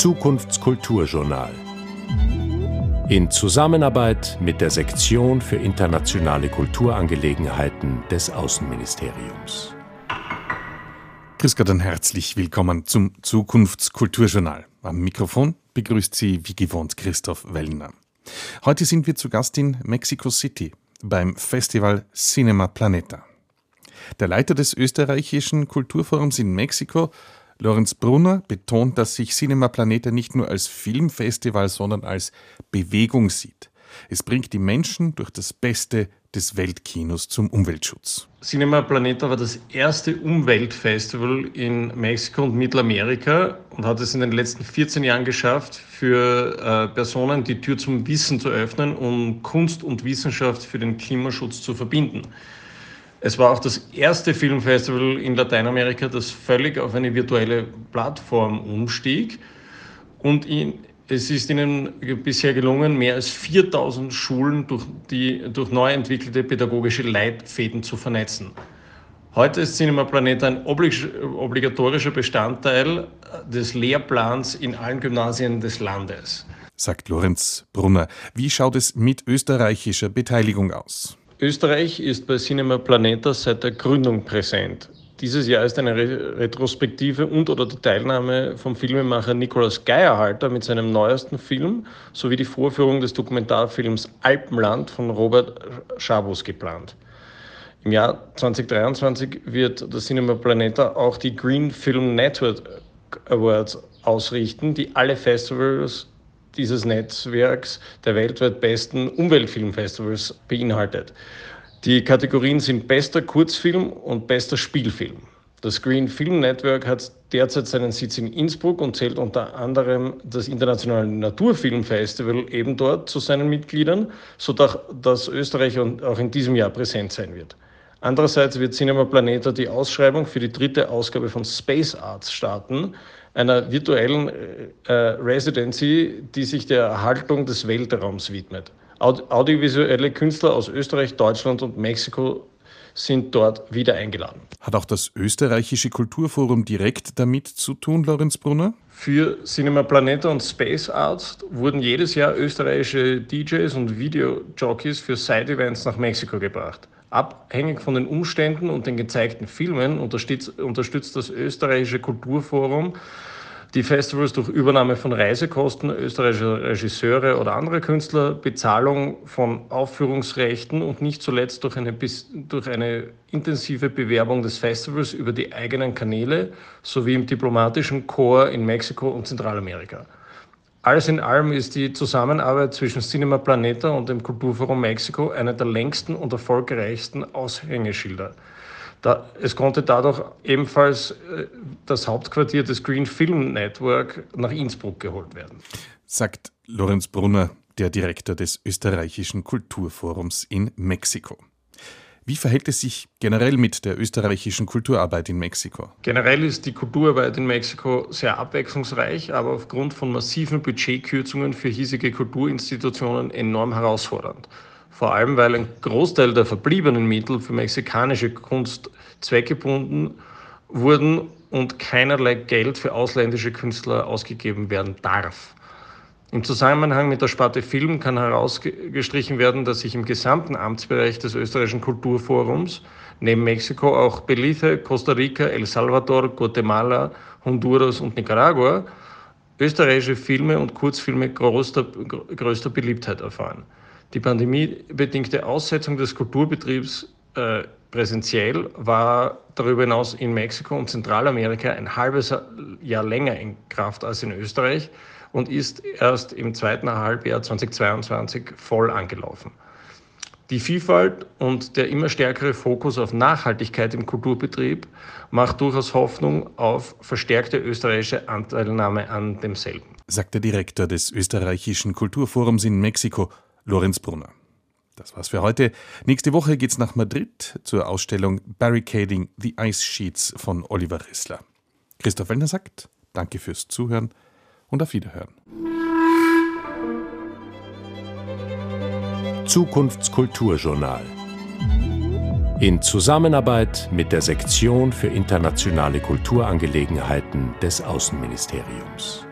Zukunftskulturjournal. In Zusammenarbeit mit der Sektion für internationale Kulturangelegenheiten des Außenministeriums. Grüß Gott und herzlich willkommen zum Zukunftskulturjournal. Am Mikrofon begrüßt Sie wie gewohnt Christoph Wellner. Heute sind wir zu Gast in Mexico City beim Festival Cinema Planeta. Der Leiter des österreichischen Kulturforums in Mexiko, Lorenz Brunner, betont, dass sich Cinema Planeta nicht nur als Filmfestival, sondern als Bewegung sieht. Es bringt die Menschen durch das Beste des Weltkinos zum Umweltschutz. Cinema Planeta war das erste Umweltfestival in Mexiko und Mittelamerika und hat es in den letzten 14 Jahren geschafft, für äh, Personen die Tür zum Wissen zu öffnen, um Kunst und Wissenschaft für den Klimaschutz zu verbinden. Es war auch das erste Filmfestival in Lateinamerika, das völlig auf eine virtuelle Plattform umstieg. Und in, es ist ihnen bisher gelungen, mehr als 4000 Schulen durch, die, durch neu entwickelte pädagogische Leitfäden zu vernetzen. Heute ist Cinema Planet ein obligatorischer Bestandteil des Lehrplans in allen Gymnasien des Landes. Sagt Lorenz Brunner. Wie schaut es mit österreichischer Beteiligung aus? Österreich ist bei Cinema Planeta seit der Gründung präsent. Dieses Jahr ist eine Retrospektive und oder die Teilnahme vom Filmemacher Nikolaus Geierhalter mit seinem neuesten Film sowie die Vorführung des Dokumentarfilms Alpenland von Robert Schabus geplant. Im Jahr 2023 wird das Cinema Planeta auch die Green Film Network Awards ausrichten, die alle Festivals dieses Netzwerks der weltweit besten Umweltfilmfestivals beinhaltet. Die Kategorien sind bester Kurzfilm und bester Spielfilm. Das Green Film Network hat derzeit seinen Sitz in Innsbruck und zählt unter anderem das Internationale Naturfilmfestival eben dort zu seinen Mitgliedern, sodass Österreich auch in diesem Jahr präsent sein wird. Andererseits wird Cinema Planeta die Ausschreibung für die dritte Ausgabe von Space Arts starten, einer virtuellen äh, Residency, die sich der Erhaltung des Weltraums widmet. Audiovisuelle Künstler aus Österreich, Deutschland und Mexiko sind dort wieder eingeladen. Hat auch das österreichische Kulturforum direkt damit zu tun, Lorenz Brunner? Für Cinema Planeta und Space Arts wurden jedes Jahr österreichische DJs und Videojockeys für Side-Events nach Mexiko gebracht. Abhängig von den Umständen und den gezeigten Filmen unterstützt, unterstützt das österreichische Kulturforum die Festivals durch Übernahme von Reisekosten österreichischer Regisseure oder andere Künstler, Bezahlung von Aufführungsrechten und nicht zuletzt durch eine, durch eine intensive Bewerbung des Festivals über die eigenen Kanäle sowie im diplomatischen Chor in Mexiko und Zentralamerika. Alles in allem ist die Zusammenarbeit zwischen Cinema Planeta und dem Kulturforum Mexiko eine der längsten und erfolgreichsten Aushängeschilder. Da, es konnte dadurch ebenfalls äh, das Hauptquartier des Green Film Network nach Innsbruck geholt werden. Sagt Lorenz Brunner, der Direktor des österreichischen Kulturforums in Mexiko. Wie verhält es sich generell mit der österreichischen Kulturarbeit in Mexiko? Generell ist die Kulturarbeit in Mexiko sehr abwechslungsreich, aber aufgrund von massiven Budgetkürzungen für hiesige Kulturinstitutionen enorm herausfordernd. Vor allem, weil ein Großteil der verbliebenen Mittel für mexikanische Kunst zweckgebunden wurden und keinerlei Geld für ausländische Künstler ausgegeben werden darf. Im Zusammenhang mit der Sparte Film kann herausgestrichen werden, dass sich im gesamten Amtsbereich des österreichischen Kulturforums neben Mexiko auch Belize, Costa Rica, El Salvador, Guatemala, Honduras und Nicaragua österreichische Filme und Kurzfilme größter, größter Beliebtheit erfahren. Die pandemiebedingte Aussetzung des Kulturbetriebs äh, präsentiell war darüber hinaus in Mexiko und Zentralamerika ein halbes Jahr länger in Kraft als in Österreich und ist erst im zweiten Halbjahr 2022 voll angelaufen. Die Vielfalt und der immer stärkere Fokus auf Nachhaltigkeit im Kulturbetrieb macht durchaus Hoffnung auf verstärkte österreichische Anteilnahme an demselben. Sagt der Direktor des österreichischen Kulturforums in Mexiko, Lorenz Brunner. Das war's für heute. Nächste Woche geht's nach Madrid zur Ausstellung Barricading the Ice Sheets von Oliver Rissler. Christoph Wellner sagt, danke fürs Zuhören und auf Wiederhören. Zukunftskulturjournal. In Zusammenarbeit mit der Sektion für internationale Kulturangelegenheiten des Außenministeriums.